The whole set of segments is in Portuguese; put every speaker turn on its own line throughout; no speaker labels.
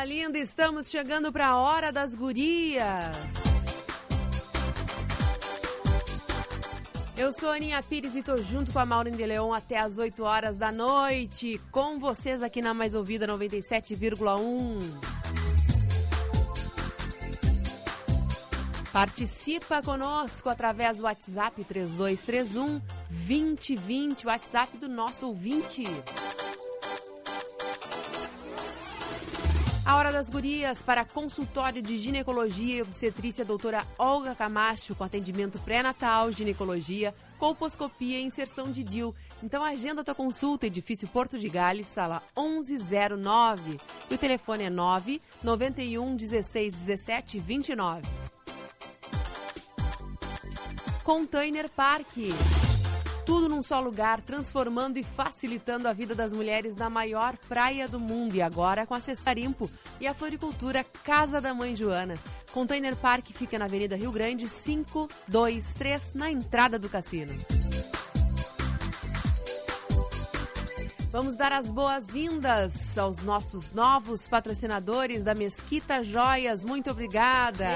Linda, estamos chegando para a hora das gurias. Eu sou Aninha Pires e tô junto com a Maureen de até as 8 horas da noite, com vocês aqui na Mais Ouvida 97,1. Participa conosco através do WhatsApp 3231 2020, WhatsApp do nosso ouvinte. Hora das Gurias para consultório de ginecologia e obstetrícia doutora Olga Camacho com atendimento pré-natal, ginecologia, colposcopia e inserção de DIL. Então agenda tua consulta, edifício Porto de Gales, sala 1109. E o telefone é 9 91 16 17 29. Container Park. Tudo num só lugar, transformando e facilitando a vida das mulheres na maior praia do mundo e agora com acesso a Rimpo e a floricultura Casa da Mãe Joana. Container Park fica na Avenida Rio Grande 523, na entrada do cassino. Vamos dar as boas-vindas aos nossos novos patrocinadores da Mesquita Joias. Muito obrigada!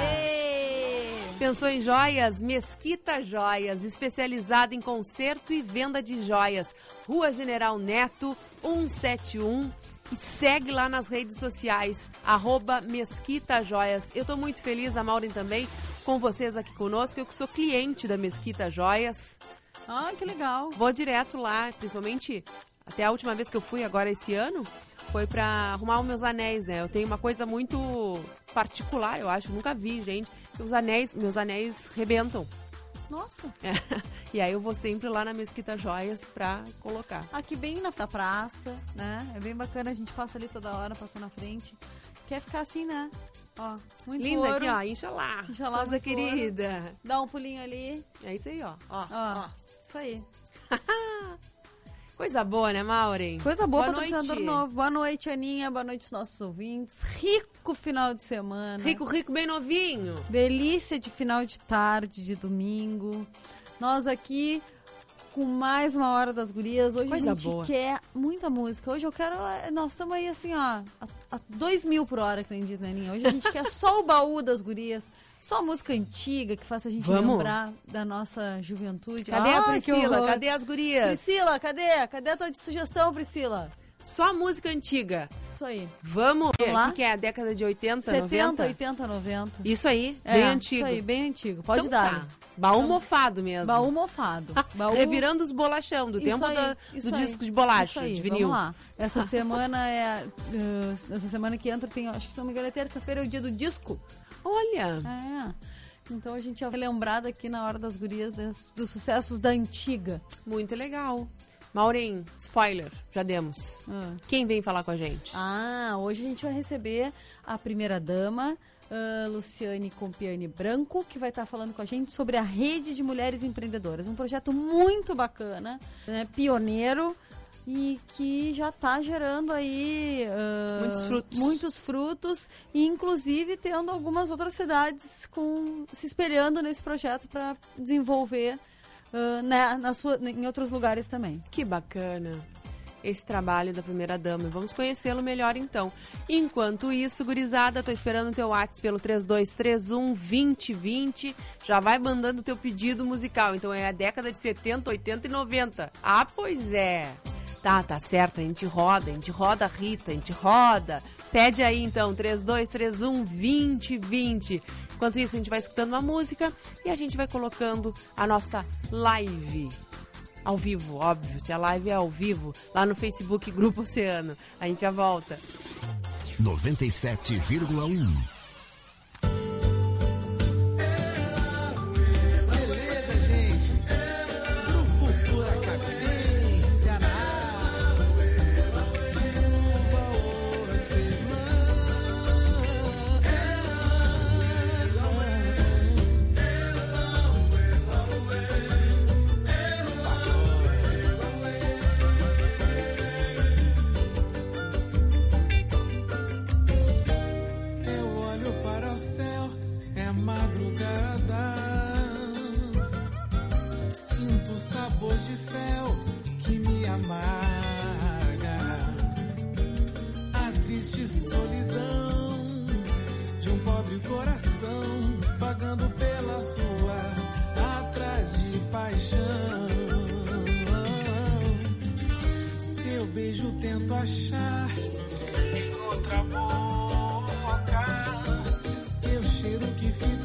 Pensou em joias? Mesquita Joias, especializada em conserto e venda de joias. Rua General Neto, 171. E segue lá nas redes sociais, arroba Mesquita Joias. Eu estou muito feliz, a Maureen também, com vocês aqui conosco. Eu que sou cliente da Mesquita Joias.
Ah, que legal.
Vou direto lá, principalmente até a última vez que eu fui agora esse ano, foi para arrumar os meus anéis, né? Eu tenho uma coisa muito particular, eu acho, nunca vi, gente. Os anéis, meus anéis rebentam.
Nossa.
É. E aí eu vou sempre lá na Mesquita Joias pra colocar.
Aqui bem na praça, né? É bem bacana, a gente passa ali toda hora, passa na frente. Quer ficar assim, né? Ó, muito
Linda
ouro.
aqui, ó, incha lá.
Incha lá,
Coisa querida.
Dá um pulinho ali.
É isso aí, ó. Ó,
Ó,
ó.
isso aí.
Coisa boa, né, Maureen?
Coisa boa,
boa
patrocinador
noite.
novo. Boa noite, Aninha. Boa noite, nossos ouvintes. Rico final de semana.
Rico, rico, bem novinho.
Delícia de final de tarde, de domingo. Nós aqui com mais uma hora das gurias. Hoje
Coisa
a gente
boa.
quer muita música. Hoje eu quero. eh, Nós estamos aí assim, ó, a, a dois mil por hora, que nem diz Neninha. Hoje a gente quer só o baú das gurias. Só música antiga que faça a gente
Vamos.
lembrar da nossa juventude.
Cadê a
Ai, que
Priscila? Cadê as gurias?
Priscila, cadê? Cadê a tua sugestão, Priscila?
Só música antiga.
Isso aí.
Vamos.
Vamos lá?
O que que é? A década de 80,
70,
90?
80, 90.
Isso aí,
É,
bem antigo.
Isso aí, bem antigo. Pode
Então
dar.
tá. Baú mofado mesmo.
Baú mofado. Baú...
Revirando os bolachão, do
Isso
tempo
aí,
da- do
aí,
disco de bolacha,
isso aí,
de vinil.
Vamos lá. Essa semana é. uh, essa semana que entra tem, acho que se não me engano, é terça-feira, é o dia do disco.
Olha,
É. Então a gente vai lembrado aqui na hora das gurias das- dos sucessos da antiga.
muito legal. Maureen, spoiler, já demos.
Ah.
Quem vem falar com a gente?
Ah, hoje a gente vai receber a primeira dama. ah, Luciane Compiani Branco, que vai estar falando com a gente sobre a Rede de Mulheres Empreendedoras. Um projeto muito bacana, né, pioneiro e que já está gerando aí ah,
Muitos frutos.
muitos frutos e inclusive tendo algumas outras cidades com se espelhando nesse projeto para desenvolver ah, né, na sua, em outros lugares também.
Que bacana esse trabalho da primeira dama. Vamos conhecê-lo melhor então. Enquanto isso, gurizada, tô esperando o teu WhatsApp pelo 3231 2020. Já vai mandando o teu pedido musical. Então é a década de 70, 80 e 90. Ah, pois é. Tá, tá certo, a gente roda, a gente roda Rita, a gente roda. Pede aí então, 3231 2020. Enquanto isso, a gente vai escutando uma música e a gente vai colocando a nossa live ao vivo, óbvio. Se a live é ao vivo, lá no Facebook Grupo Oceano. A gente já volta.
97,1.
97,1. vejo, tento achar. Em outra boca, seu cheiro que fica.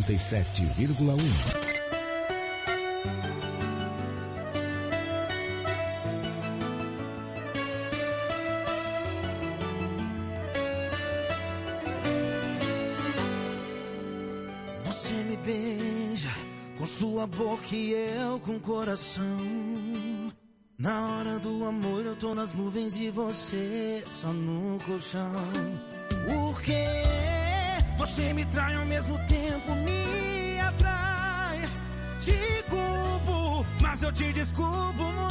97,1.
sua boca e eu com coração. Na hora do amor eu tô nas nuvens e você só no colchão. Por quê? Você me trai ao mesmo tempo, me atrai. Te culpo, mas eu te desculpo.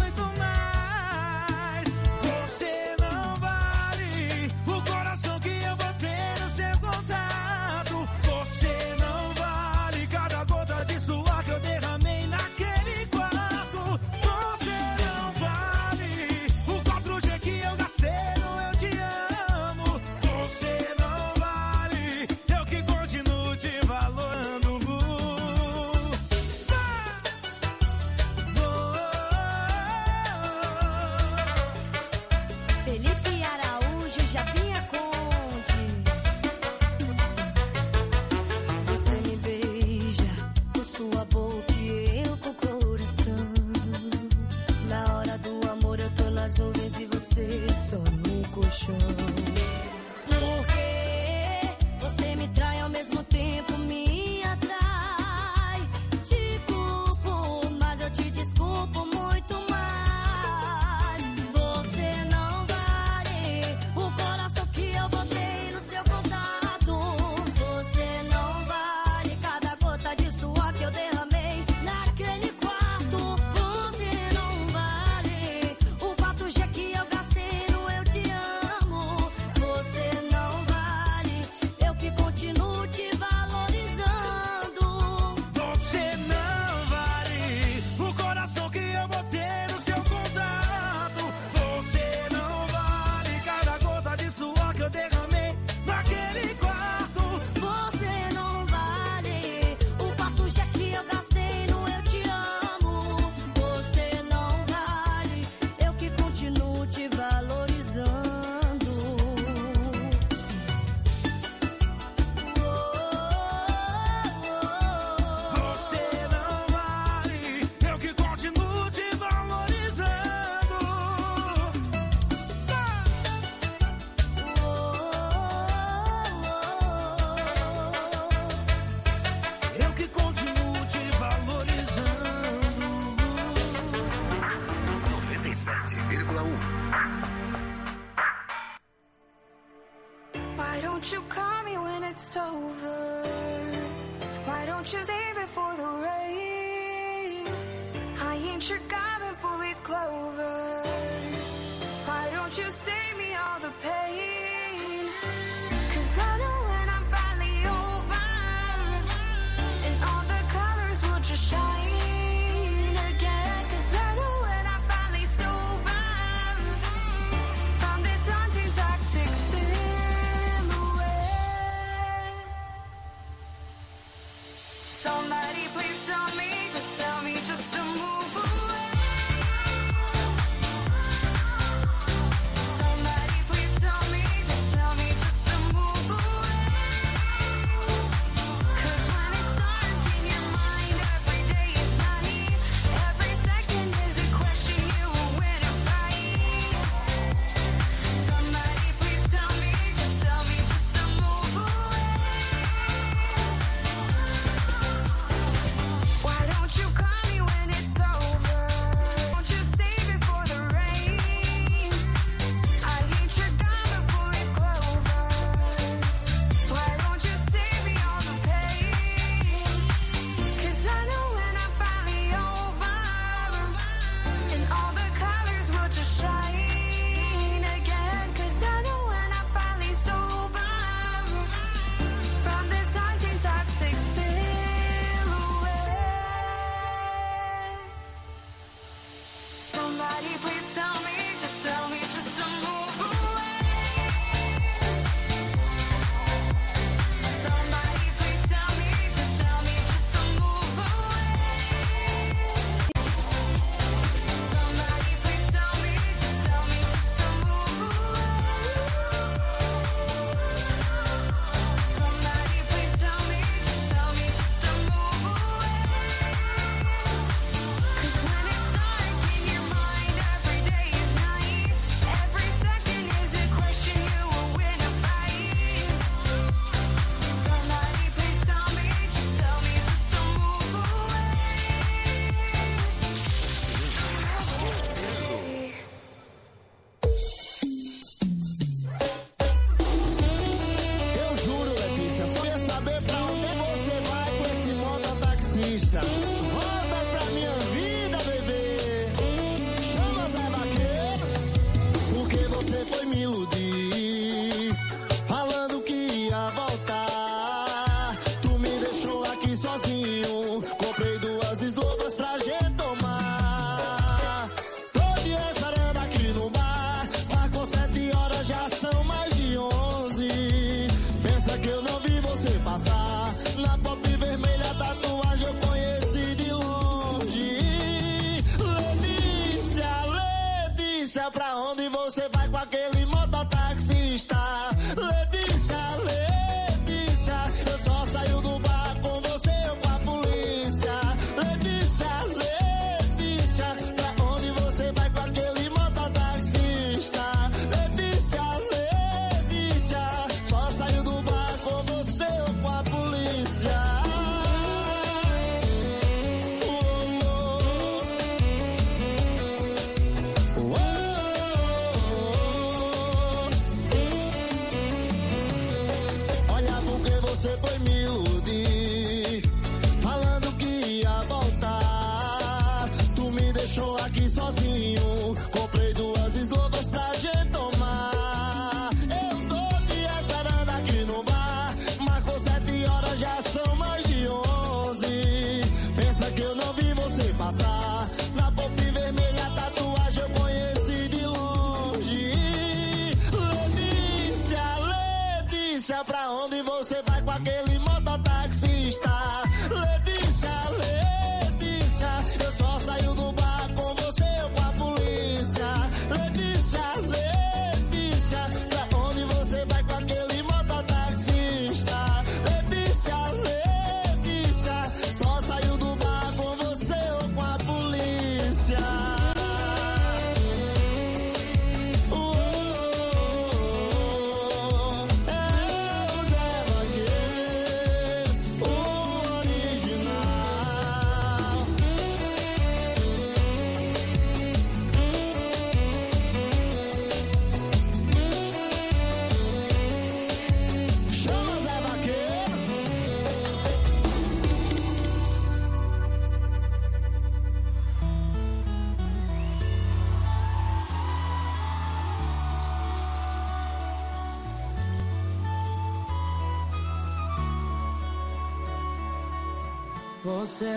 Letícia, pra onde você vai com aquele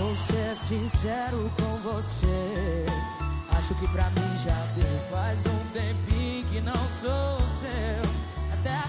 Vou ser sincero com você. Acho que pra mim já deu. Faz um tempinho que não sou seu. Até a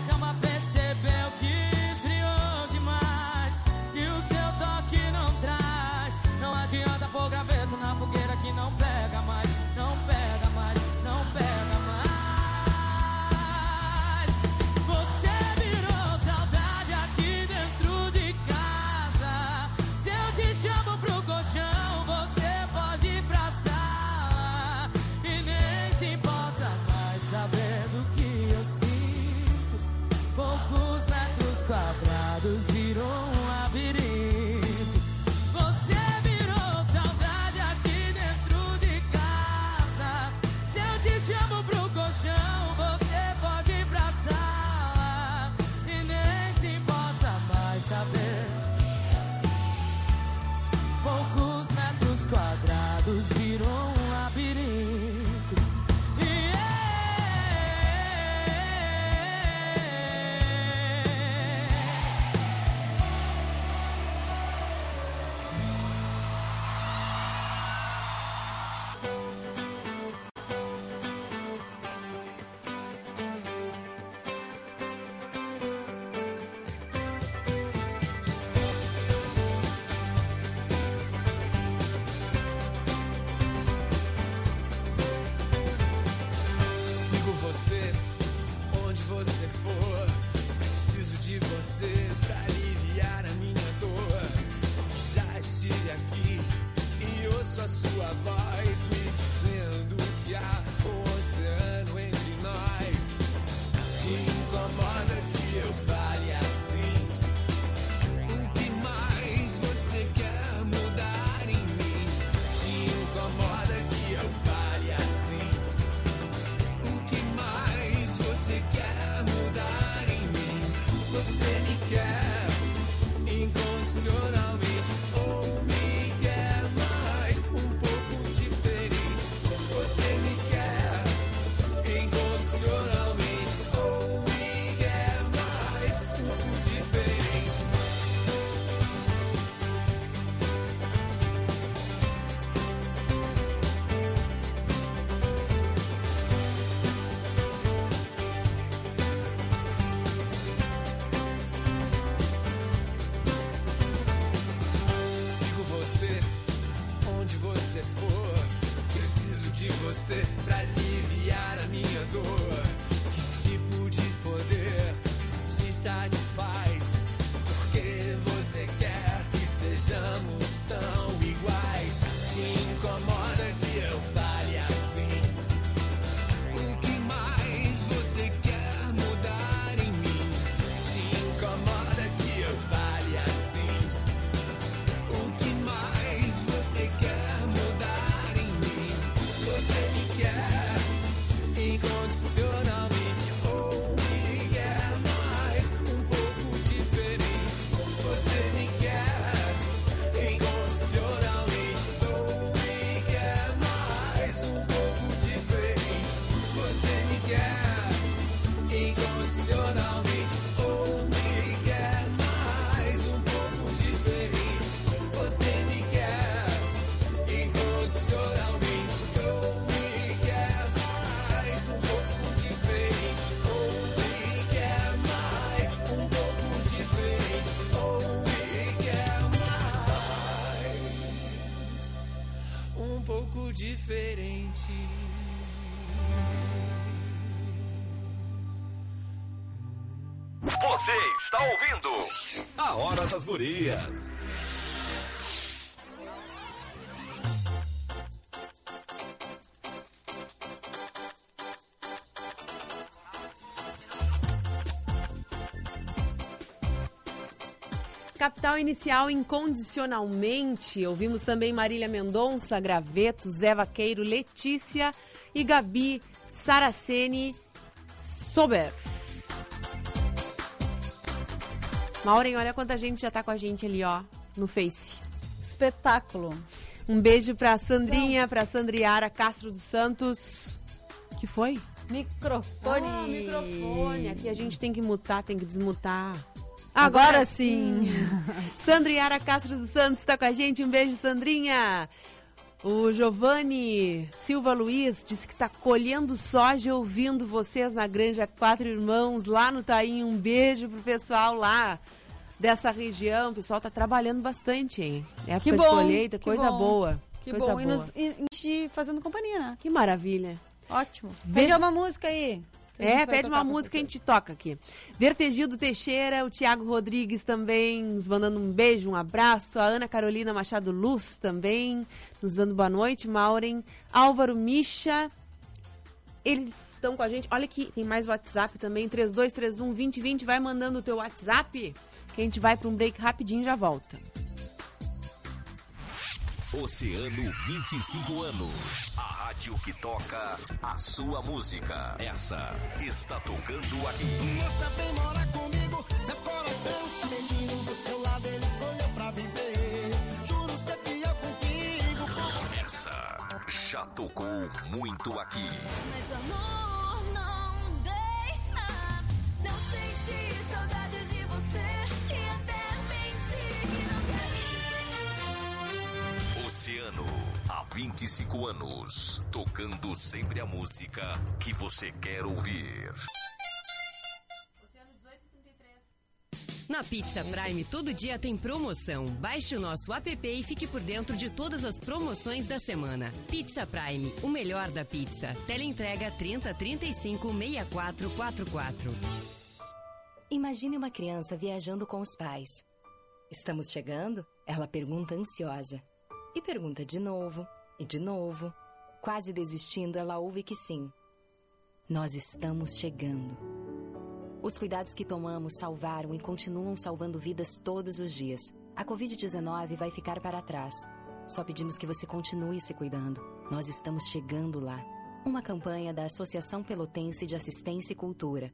Preciso de você pra aliviar a minha dor. Já estive aqui e ouço a sua voz me dizendo всего
на está ouvindo A Hora das Gurias.
Capital Inicial incondicionalmente. Ouvimos também Marília Mendonça, Graveto, Zé Vaqueiro, Letícia e Gabi Saraceni Sober. Maureen, olha quanta gente já tá com a gente ali, ó, no Face.
Espetáculo.
Um beijo pra Sandrinha, pra Sandriara Castro dos Santos. que foi?
Microfone.
Ah, microfone. Aqui a gente tem que mutar, tem que desmutar.
Agora sim.
Sandriara Castro dos Santos está com a gente. Um beijo, Sandrinha. O Giovanni Silva Luiz disse que está colhendo soja ouvindo vocês na Granja Quatro Irmãos, lá no Taim. Um beijo pro pessoal lá dessa região. O pessoal tá trabalhando bastante, hein? Época
Que
de
bom,
coleita,
que
coisa
bom.
boa.
Que
coisa
bom.
boa.
E nos e, e fazendo companhia, né?
Que maravilha.
Ótimo.
Vê-
Pede uma música aí.
É, pede uma música e a gente toca aqui. Vertegildo Teixeira, o Tiago Rodrigues também nos mandando um beijo, um abraço. A Ana Carolina Machado Luz também nos dando boa noite. Maureen, Álvaro Misha, eles estão com a gente. Olha aqui, tem mais WhatsApp também, 3231 2020. Vai mandando o teu WhatsApp que a gente vai para um break rapidinho e já volta.
Oceano 25 anos. A rádio que toca a sua música. Essa está tocando aqui.
Moça vem morar comigo,
já tocou muito aqui.
Mas o amor não deixa. Não senti saudade de você e até menti que não quer
Oceano, há 25 anos. Tocando sempre a música que você quer ouvir.
Na Pizza Prime, todo dia tem promoção. Baixe o nosso app e fique por dentro de todas as promoções da semana. Pizza Prime, o melhor da pizza. Teleentrega 30 35 6444.
Imagine uma criança viajando com os pais. Estamos chegando? Ela pergunta ansiosa. E pergunta de novo, e de novo. Quase desistindo, ela ouve que sim. Nós estamos chegando. Os cuidados que tomamos salvaram e continuam salvando vidas todos os dias. A Covid-19 vai ficar para trás. Só pedimos que você continue se cuidando. Nós estamos chegando lá. Uma campanha da Associação Pelotense de Assistência e Cultura.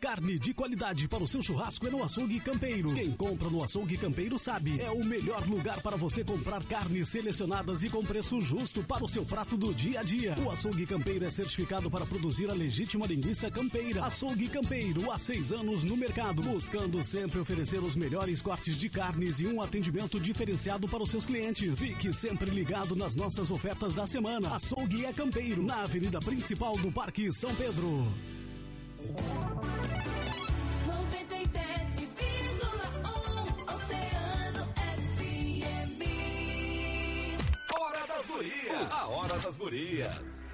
Carne de qualidade para o seu churrasco é no Açougue Campeiro. Quem compra no Açougue Campeiro sabe, é o melhor lugar para você comprar carnes selecionadas e com preço justo para o seu prato do dia a dia. O Açougue Campeiro é certificado para produzir a legítima linguiça campeira. Açougue Campeiro, há seis anos no mercado, buscando sempre oferecer os melhores cortes de carnes e um atendimento diferenciado para os seus clientes. Fique sempre ligado nas nossas ofertas da semana. Açougue é Campeiro, na avenida principal do Parque São Pedro.
97,1 Oceano FM.
Hora das Gurias. A Hora das Gurias.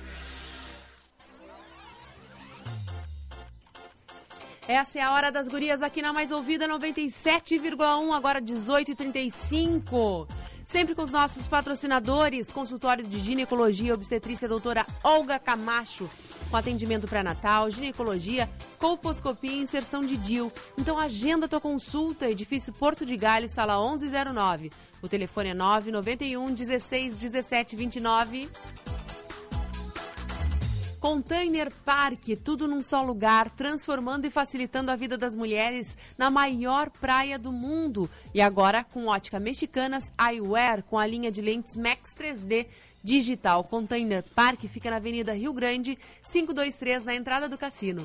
Essa é a hora das gurias aqui na Mais Ouvida 97,1, agora 18h35. Sempre com os nossos patrocinadores, consultório de ginecologia e obstetrícia doutora Olga Camacho, com atendimento pré-natal, ginecologia, colposcopia e inserção de DIL. Então agenda tua consulta, edifício Porto de Gales, sala 1109. O telefone é 991 16 17 29. Container Park, tudo num só lugar, transformando e facilitando a vida das mulheres na maior praia do mundo. E agora com ótica mexicanas Eyewear, com a linha de lentes Max 3D digital. Container Park fica na Avenida Rio Grande, 523, na entrada do cassino.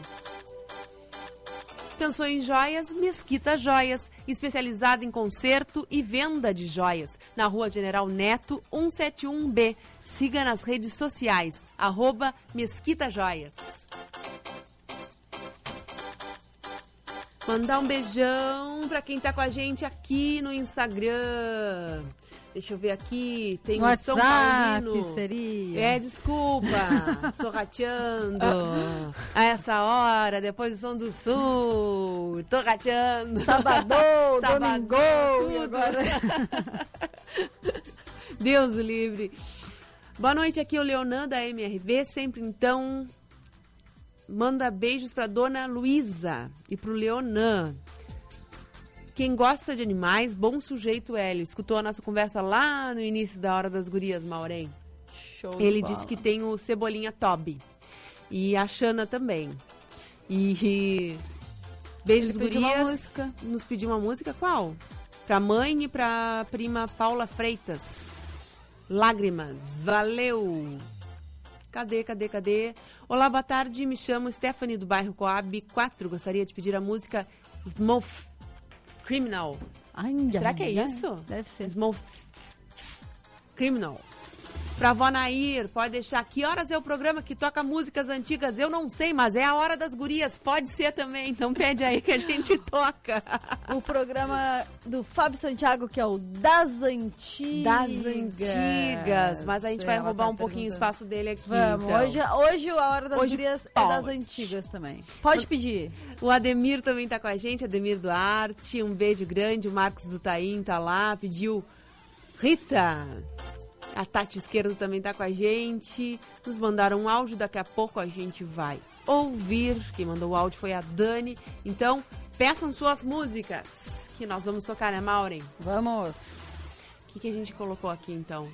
Pensou em joias? Mesquita Joias, especializada em conserto e venda de joias, na Rua General Neto, 171B. Siga nas redes sociais, arroba Mesquita Joias. Mandar um beijão pra quem tá com a gente aqui no Instagram. Deixa eu ver aqui, tem o São
WhatsApp
Paulino.
seria.
É, desculpa, tô rateando. A essa hora, depois do Som do Sul, tô rateando.
Sabadão,
Sabadão, tudo. Deus o livre. Boa noite, aqui é o Leonan da MRV, sempre então. Manda beijos pra dona Luísa e pro Leonan. Quem gosta de animais, bom sujeito Hélio. Escutou a nossa conversa lá no início da Hora das Gurias, Maureen.
Show
Ele disse que tem o Cebolinha Toby. E a Xana também. E. Beijos,
Ele
gurias. Nos pediu uma música qual? Pra mãe e pra prima Paula Freitas. Lágrimas. Valeu! Cadê, cadê, cadê? Olá, boa tarde. Me chamo Stephanie do bairro Coab 4. Gostaria de pedir a música Smoke Criminal.
Ai,
Será que é
ai,
isso?
Deve ser.
Smoke Criminal. Pra vó Nair, pode deixar. Que horas é o programa que toca músicas antigas? Eu não sei, mas é a hora das gurias. Pode ser também. Então pede aí que a gente toca.
O programa do Fábio Santiago, que é o Das Antigas.
Das antigas. Mas a gente vai
Ela
roubar
tá
um pouquinho o espaço dele aqui.
Vamos,
então.
hoje, hoje a Hora das
Hoje
Gurias é das
pode.
antigas também. Pode pedir.
O Ademir também tá com a gente, Ademir Duarte. Um beijo grande. O Marcos do Taim tá lá, pediu Rita. A Tati Esquerdo também tá com a gente. Nos mandaram um áudio, daqui a pouco a gente vai ouvir. Quem mandou o áudio foi a Dani. Então, peçam suas músicas que nós vamos tocar, né, Maureen?
Vamos.
O que, que a gente colocou aqui então?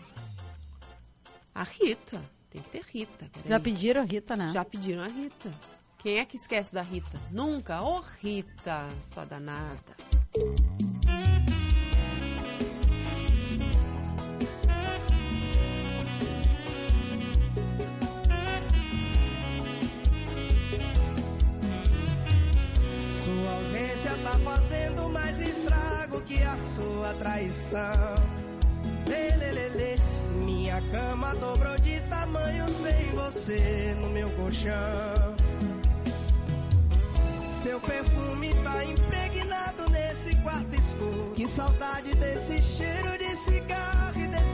A Rita. Tem que ter Rita. peraí.
Já pediram a Rita, né?
Já pediram a Rita. Quem é que esquece da Rita? Nunca? Ô, Rita, sua danada.
Tá fazendo mais estrago que a sua traição. Lê. Minha cama dobrou de tamanho sem você no meu colchão. Seu perfume tá impregnado nesse quarto escuro. Que saudade desse cheiro de cigarro e desse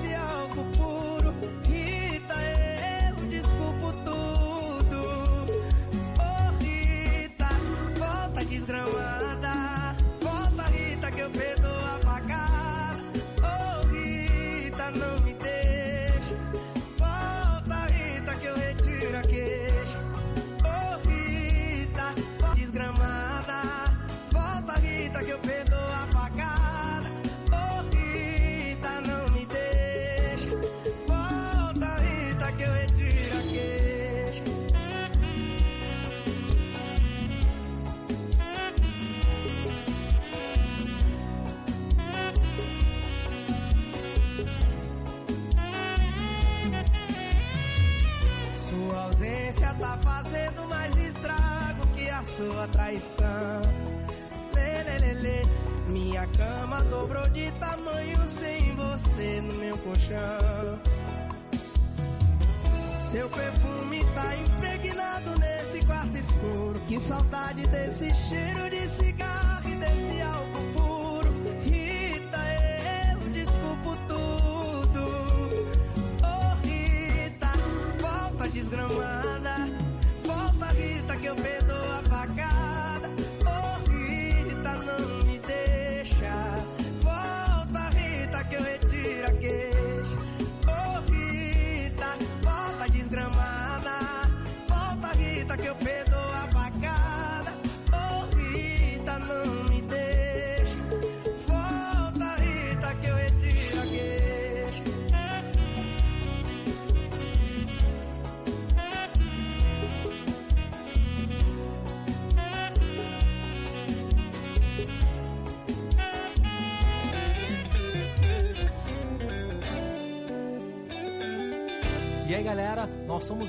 dobrou de tamanho sem você no meu colchão. Seu perfume tá impregnado nesse quarto escuro. Que saudade desse cheiro de cigarro e desse álcool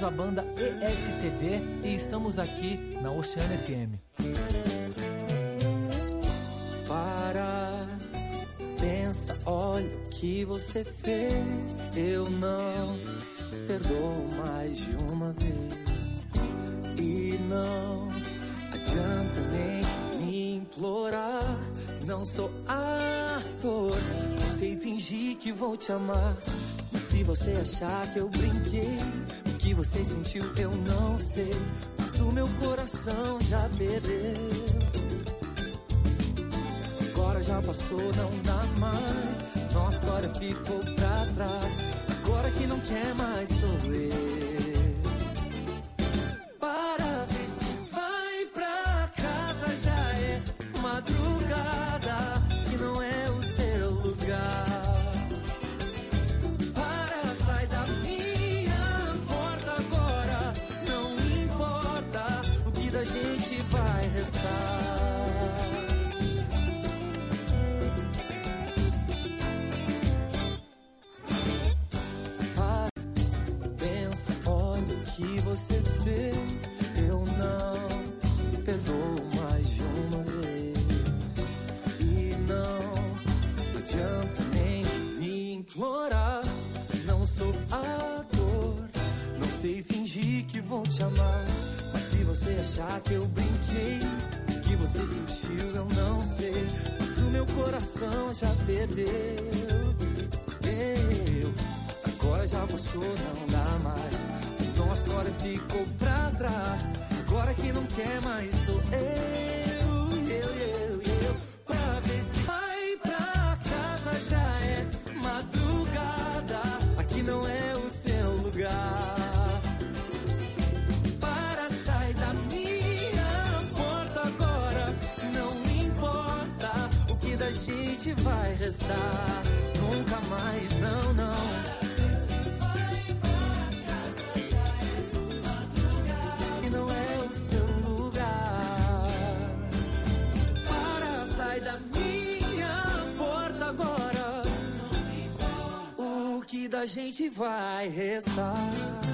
a
banda ESTD e estamos aqui na Oceano FM.
Para, pensa, olha o que você fez. Eu não perdoo mais de uma vez. E não adianta nem me implorar. Não sou ator, não sei fingir que vou te amar. Se você achar que eu brinquei você sentiu eu não sei. Mas o meu coração já perdeu. Agora já passou, não dá mais. Nossa história ficou pra trás. Agora que não quer mais sou eu. Você fez. Eu não perdoo mais de uma vez. E não adianta nem me implorar. Não sou ator, não sei fingir que vou te amar. Mas se você achar que eu brinquei, o que você sentiu eu não sei. Mas o meu coração já perdeu. Eu, agora já passou, não dá mais. Então a história ficou pra trás. Agora que não quer mais sou eu, eu, eu, eu. Pra ver se vai pra casa já é madrugada. Aqui não é o seu lugar. Para, sai da minha porta agora. Não importa o que da gente vai restar. Nunca mais, não, não. Da gente vai restar?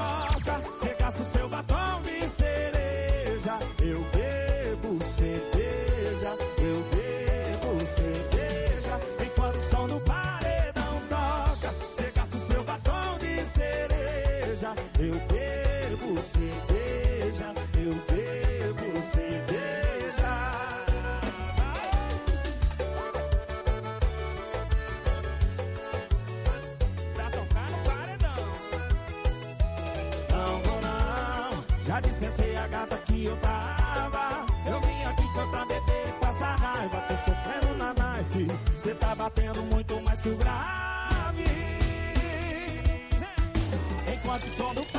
Enquanto o som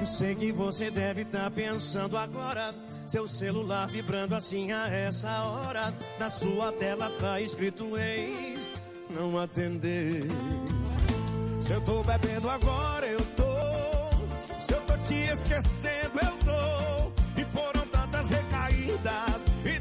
Eu
sei que você deve estar tá pensando agora. Seu celular vibrando assim a essa hora. Na sua tela tá escrito ex, não atender. Se eu tô bebendo agora te esquecendo eu tô. E foram tantas recaídas e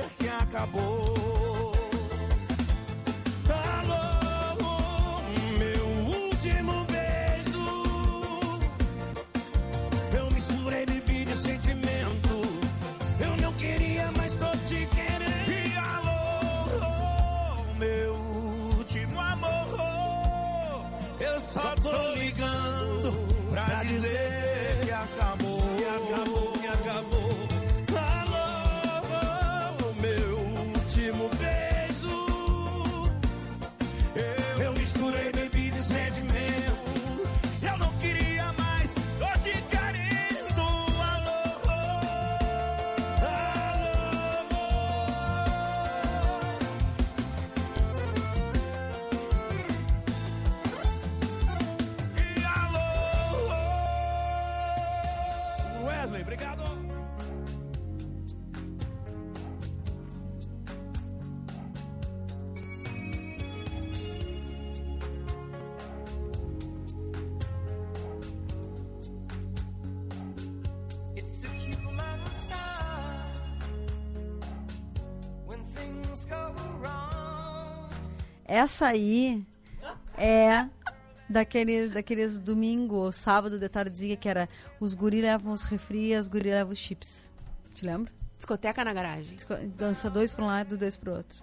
dizer que acabou.
açaí é daqueles, daqueles domingo, sábado de tardezinha, que era os guri levam os refri os guri levam os chips. Te lembra?
Discoteca na garagem.
Disco dança dois pra um lado, dois pro outro.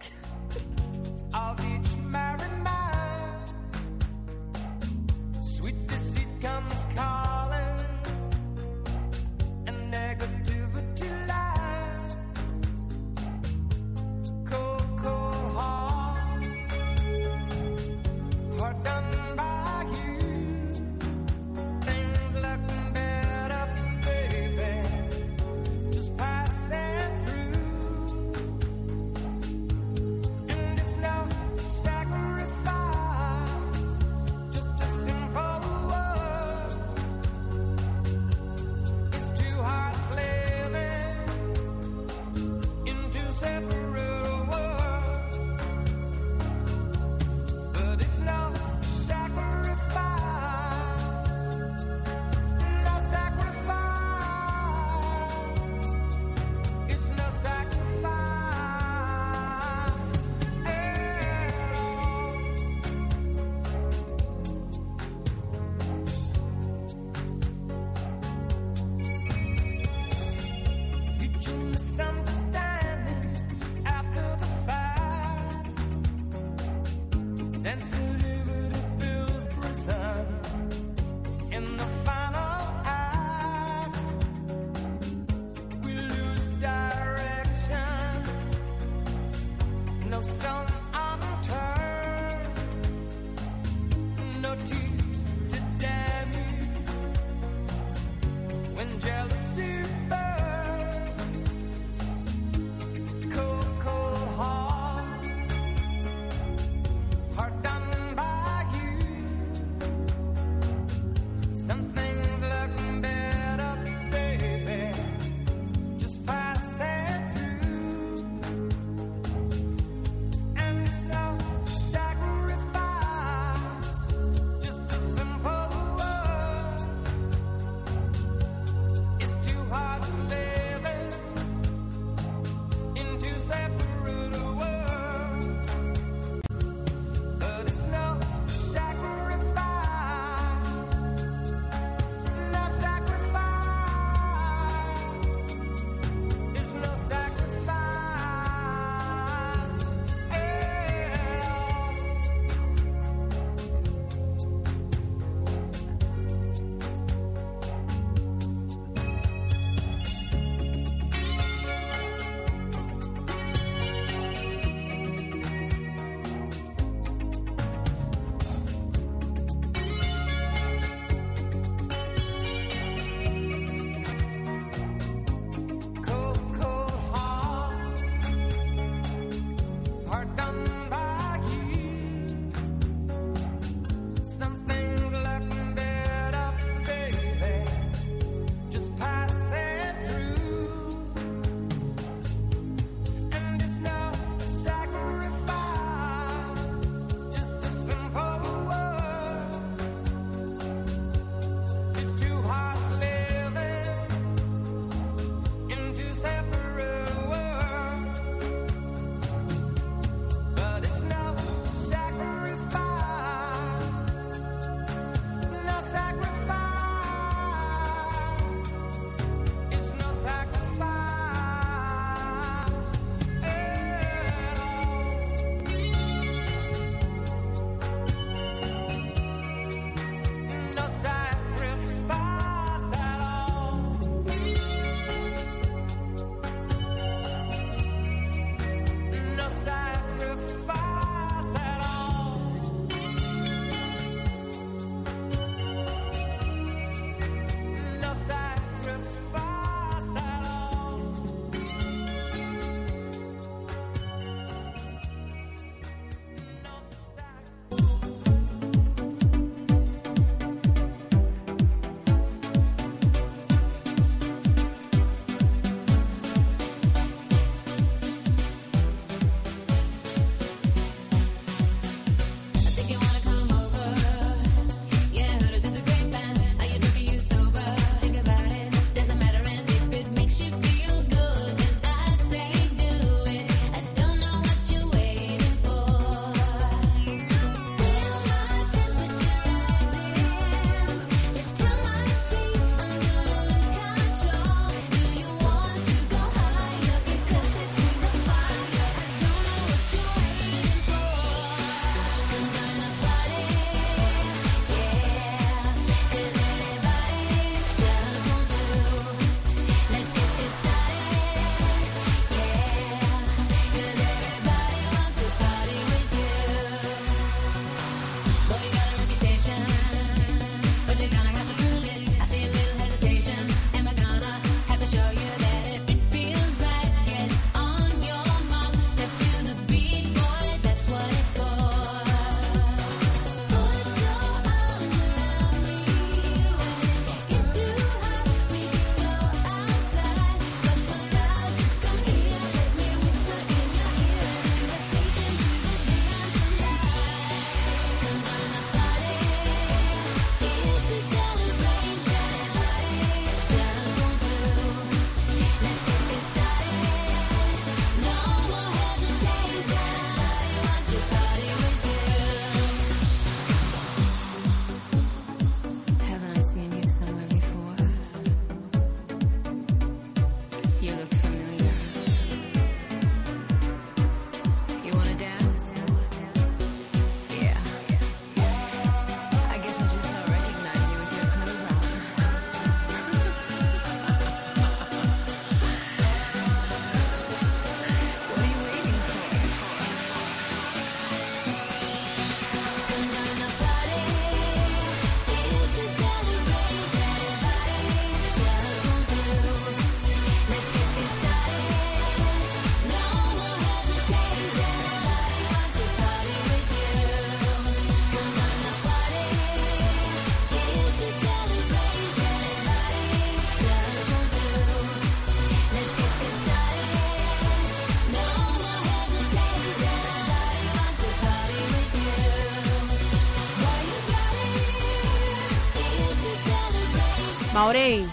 Maureen,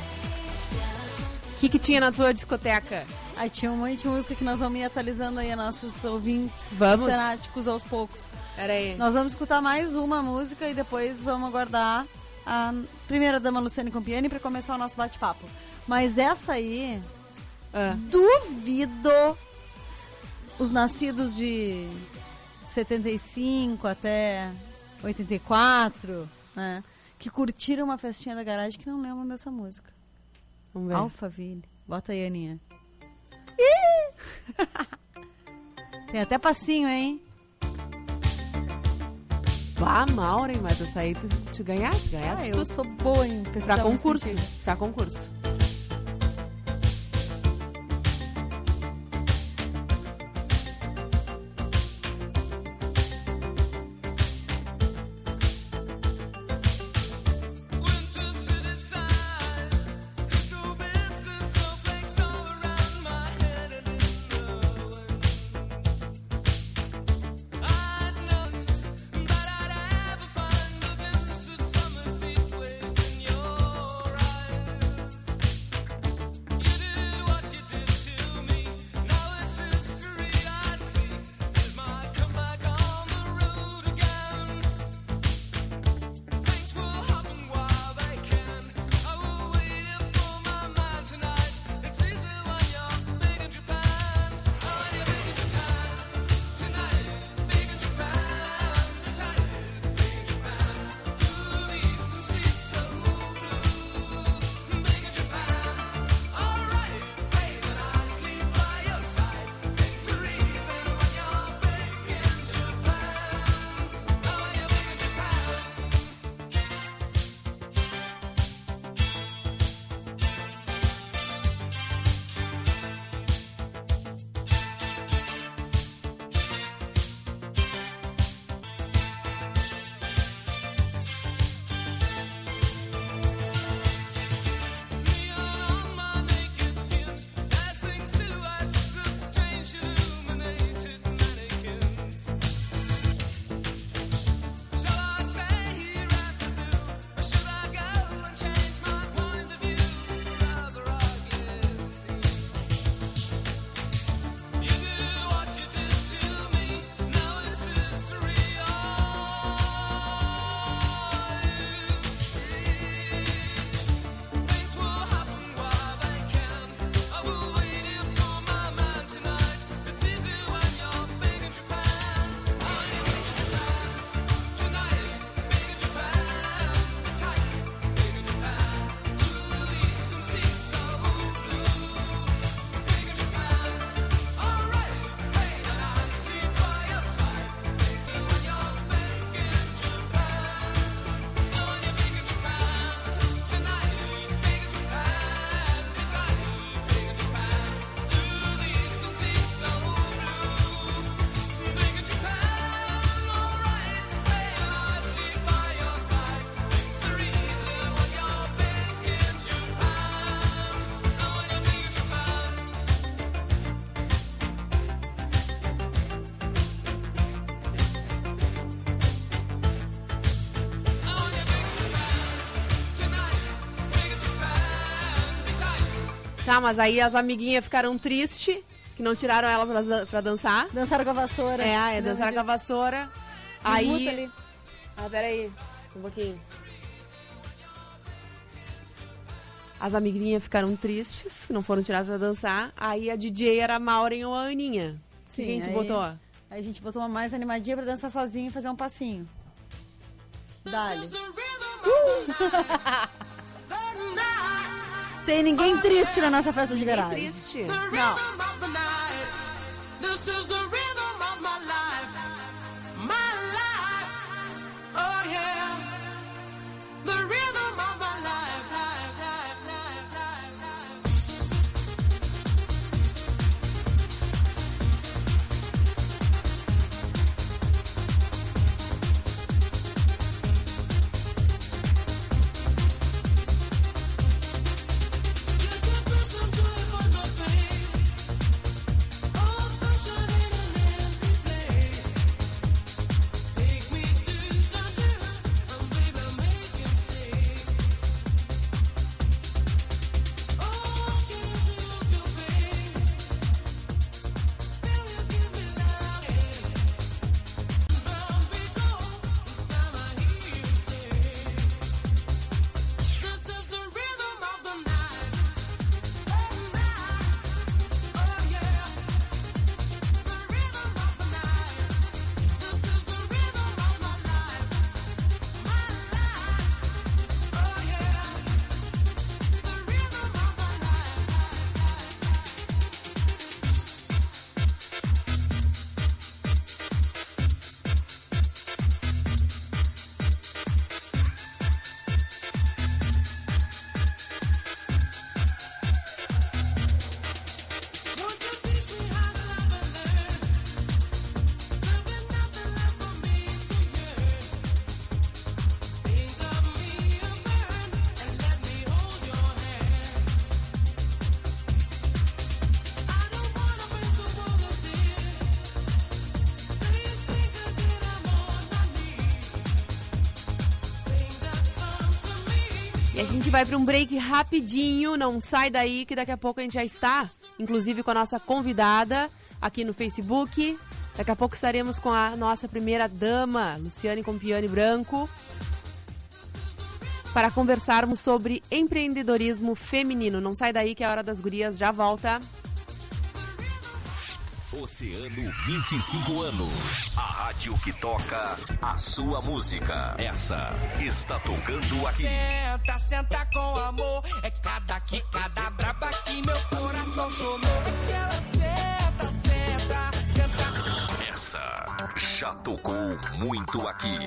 o que, que tinha na tua discoteca?
Aí tinha um monte de música que nós vamos ir atualizando aí a nossos ouvintes
Vamos.
fanáticos aos poucos.
Pera aí.
Nós vamos escutar mais uma música e depois vamos aguardar a primeira dama Luciane Compiani para começar o nosso bate-papo. Mas essa aí,
Ah.
duvido os nascidos de 75 até 84, né? Que curtiram uma festinha da garagem que não lembram dessa música.
Vamos ver.
Alphaville. Bota aí, Aninha. Tem até passinho, hein?
Vá, Maureen, mas essa aí tu, tu ganhasse, ganhasse
Ah, eu
tudo.
sou boa em pesquisar
Pra concurso. Pra concurso. Tá, mas aí as amiguinhas ficaram tristes, que não tiraram ela pra, pra dançar.
Dançaram com a vassoura.
É, é dançaram com a vassoura. Aí. Ah, peraí. Um pouquinho. As amiguinhas ficaram tristes, que não foram tiradas pra dançar. Aí a DJ era a Maureen ou a Aninha. O que a gente
aí-
botou?
Aí a gente botou uma mais animadinha pra dançar sozinho e fazer um passinho. Dale. Tem ninguém triste na nossa festa de garagem.
triste.
Não.
A gente vai para um break rapidinho, não sai daí que daqui a pouco a gente já está, inclusive com a nossa convidada aqui no Facebook. Daqui a pouco estaremos com a nossa primeira dama, Luciane Compiani Branco, para conversarmos sobre empreendedorismo feminino. Não sai daí que a hora das gurias já volta.
Oceano 25 anos. A rádio que toca a sua música. Essa está tocando aqui.
Senta, senta com amor. É cada que cada braba que meu coração chorou. Ela senta, senta, senta.
Essa já tocou muito aqui.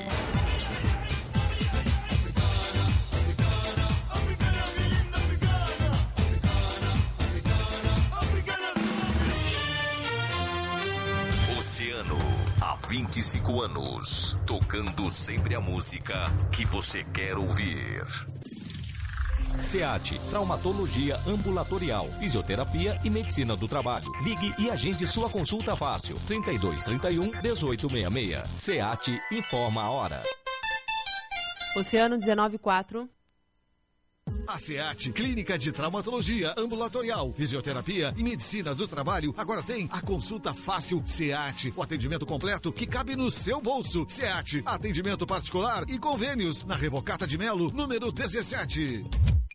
Oceano, há 25 anos, tocando sempre a música que você quer ouvir.
SEAT, Traumatologia Ambulatorial, Fisioterapia e Medicina do Trabalho. Ligue e agende sua consulta fácil. 32 31 1866. SEAT informa a hora.
Oceano 194.
A SEAT, Clínica de Traumatologia Ambulatorial, Fisioterapia e Medicina do Trabalho, agora tem a consulta fácil SEAT, o atendimento completo que cabe no seu bolso. SEAT, atendimento particular e convênios na Revocata de Melo, número 17.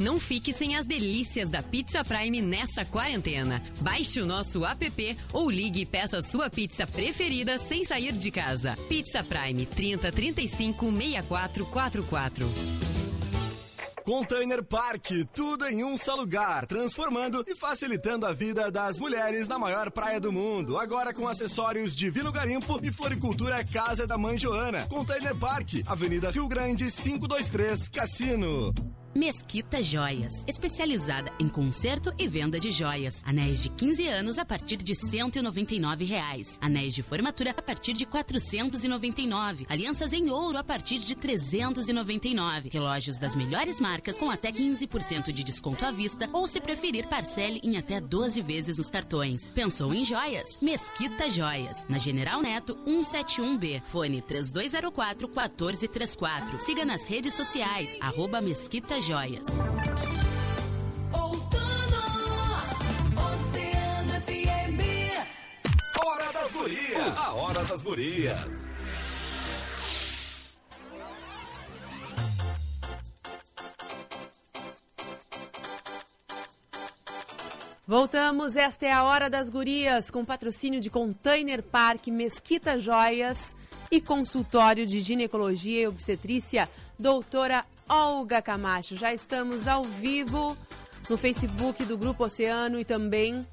Não fique sem as delícias da Pizza Prime nessa quarentena. Baixe o nosso app ou ligue e peça sua pizza preferida sem sair de casa. Pizza Prime 30 35 64 44.
Container Park, tudo em um só lugar, transformando e facilitando a vida das mulheres na maior praia do mundo. Agora com acessórios de Vino Garimpo e Floricultura Casa da Mãe Joana. Container Park, Avenida Rio Grande 523, Cassino.
Mesquita Joias, especializada em conserto e venda de joias. Anéis de 15 anos a partir de 199 reais. Anéis de formatura a partir de R$ 499. Alianças em ouro a partir de R$ 399. Relógios das melhores marcas com até 15% de desconto à vista ou se preferir parcele em até 12 vezes nos cartões. Pensou em joias? Mesquita Joias, na General Neto 171B. Fone 3204 1434. Siga nas redes sociais, arroba Mesquita Joias.
Oceano FM.
Hora das gurias. A hora das gurias.
Voltamos, esta é a Hora das Gurias, com patrocínio de Container Park, Mesquita Joias e consultório de ginecologia e obstetrícia, doutora Olga Camacho. Já estamos ao vivo no Facebook do Grupo Oceano e também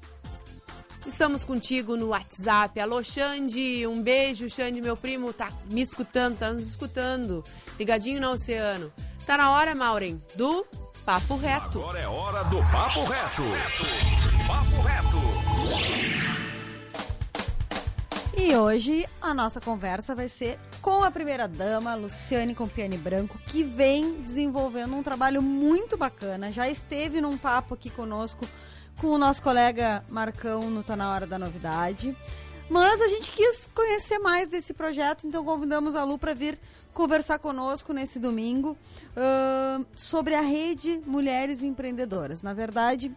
estamos contigo no WhatsApp. Alô, Xande, um beijo, Xande, meu primo, tá me escutando, tá nos escutando, ligadinho no Oceano. Tá na hora, Maureen, do Papo Reto.
Agora é hora do Papo Reto. Papo Reto.
E hoje a nossa conversa vai ser com a primeira dama, Luciane Compiani Branco, que vem desenvolvendo um trabalho muito bacana. Já esteve num papo aqui conosco com o nosso colega Marcão no Tá Na Hora da Novidade. Mas a gente quis conhecer mais desse projeto, então convidamos a Lu para vir conversar conosco nesse domingo uh, sobre a rede Mulheres Empreendedoras. Na verdade,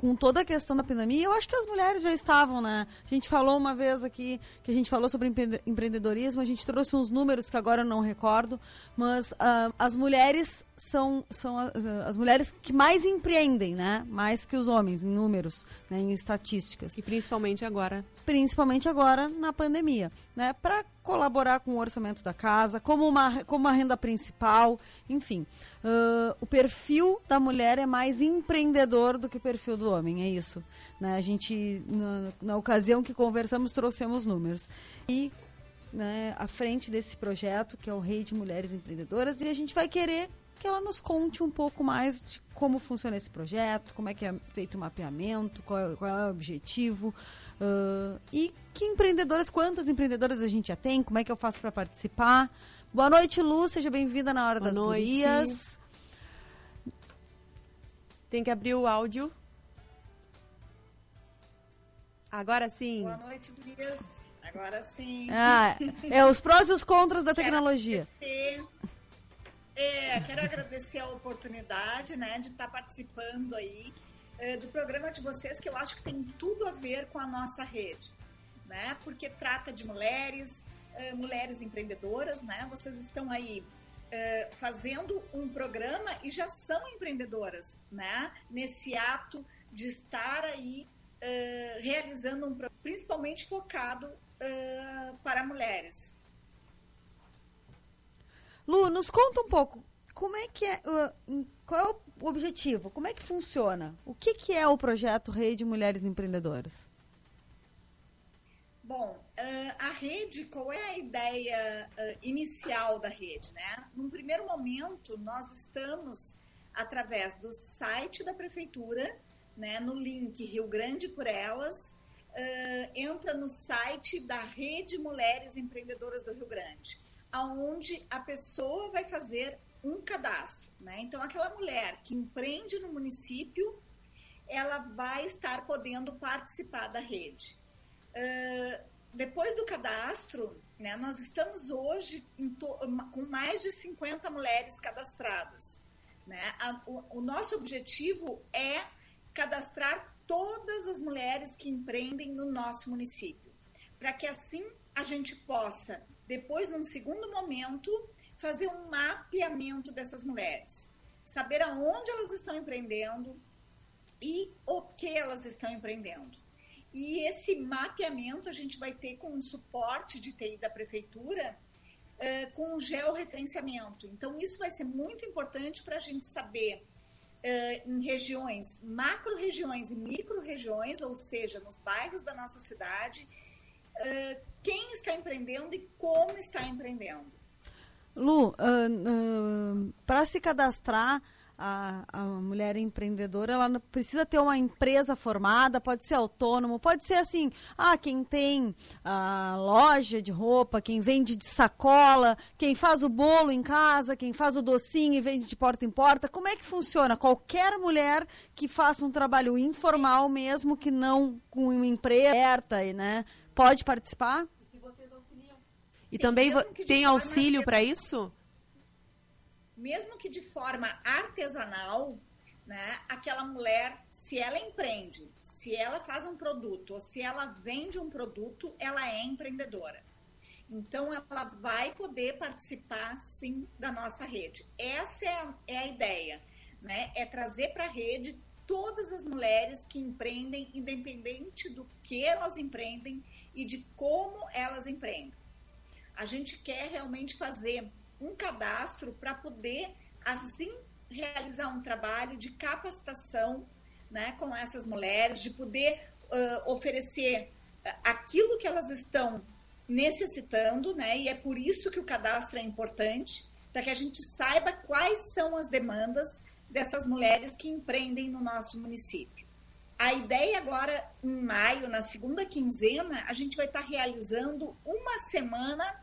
com toda a questão da pandemia, eu acho que as mulheres já estavam, né? A gente falou uma vez aqui que a gente falou sobre empre- empreendedorismo, a gente trouxe uns números que agora eu não recordo, mas ah, as mulheres são, são as, as mulheres que mais empreendem, né? Mais que os homens, em números, né? em estatísticas.
E principalmente agora.
Principalmente agora na pandemia, né? Para colaborar com o orçamento da casa, como uma, como uma renda principal, enfim. Ah, o perfil da mulher é mais empreendedor do que o perfil do homem, é isso. Né? A gente, na, na ocasião que conversamos, trouxemos números. E né, à frente desse projeto, que é o Rei de Mulheres Empreendedoras, e a gente vai querer que ela nos conte um pouco mais de como funciona esse projeto, como é que é feito o mapeamento, qual é, qual é o objetivo ah, e que empreendedoras, quantas empreendedoras a gente já tem, como é que eu faço para participar. Boa noite, Lu, seja bem-vinda na Hora
Boa
das
noite.
Gurias.
Tem que abrir o áudio. Agora sim.
Boa noite, gurias. Agora sim.
Ah, é os prós e os contras da
Quero
tecnologia.
agradecer- É, quero agradecer a oportunidade, né, de estar participando aí eh, do programa de vocês, que eu acho que tem tudo a ver com a nossa rede, né, porque trata de mulheres, eh, mulheres empreendedoras, né, vocês estão aí eh, fazendo um programa e já são empreendedoras, né, nesse ato de estar aí eh, realizando um programa, principalmente focado eh, para mulheres.
Lu, nos conta um pouco, como é que é, uh, qual é o objetivo, como é que funciona? O que, que é o projeto Rede Mulheres Empreendedoras?
Bom, ah, a rede, qual é a ideia ah, inicial da rede, né? Num primeiro momento, nós estamos através do site da prefeitura, né, no link Rio Grande por Elas, ah, entra no site da Rede Mulheres Empreendedoras do Rio Grande, aonde a pessoa vai fazer um cadastro, né? Então, aquela mulher que empreende no município, ela vai estar podendo participar da rede. Uh, depois do cadastro, né, nós estamos hoje com mais de 50 mulheres cadastradas. Né? A- o, o nosso objetivo é cadastrar todas as mulheres que empreendem no nosso município, para que assim a gente possa, depois, num segundo momento, fazer um mapeamento dessas mulheres, saber aonde elas estão empreendendo e o que elas estão empreendendo. E esse mapeamento a gente vai ter com o suporte de TI da prefeitura, eh, com o georreferenciamento. Então, isso vai ser muito importante para a gente saber eh, em regiões, macro-regiões e micro-regiões, ou seja, nos bairros da nossa cidade, eh, quem está empreendendo e como está empreendendo.
Lu, para se cadastrar, a, a mulher empreendedora, ela precisa ter uma empresa formada, pode ser autônomo, pode ser assim, ah, quem tem a loja de roupa, quem vende de sacola, quem faz o bolo em casa, quem faz o docinho e vende de porta em porta. Como é que funciona? Qualquer mulher que faça um trabalho informal, mesmo que não com uma empresa aberta, né, pode participar?
E também
que de
tem auxílio para isso?
mesmo que de forma artesanal, né, aquela mulher, se ela empreende, se ela faz um produto ou se ela vende um produto, ela é empreendedora. Então, ela vai poder participar, sim, da nossa rede. Essa é a, é a ideia, né? É trazer para a rede todas as mulheres que empreendem, independente do que elas empreendem e de como elas empreendem. A gente quer realmente fazer um cadastro para poder, assim, realizar um trabalho de capacitação né, com essas mulheres, de poder ah, oferecer ah, aquilo que elas estão necessitando, né? E é por isso que o cadastro é importante, para que a gente saiba quais são as demandas dessas mulheres que empreendem no nosso município. A ideia agora, em maio, na segunda quinzena, a gente vai estar realizando uma semana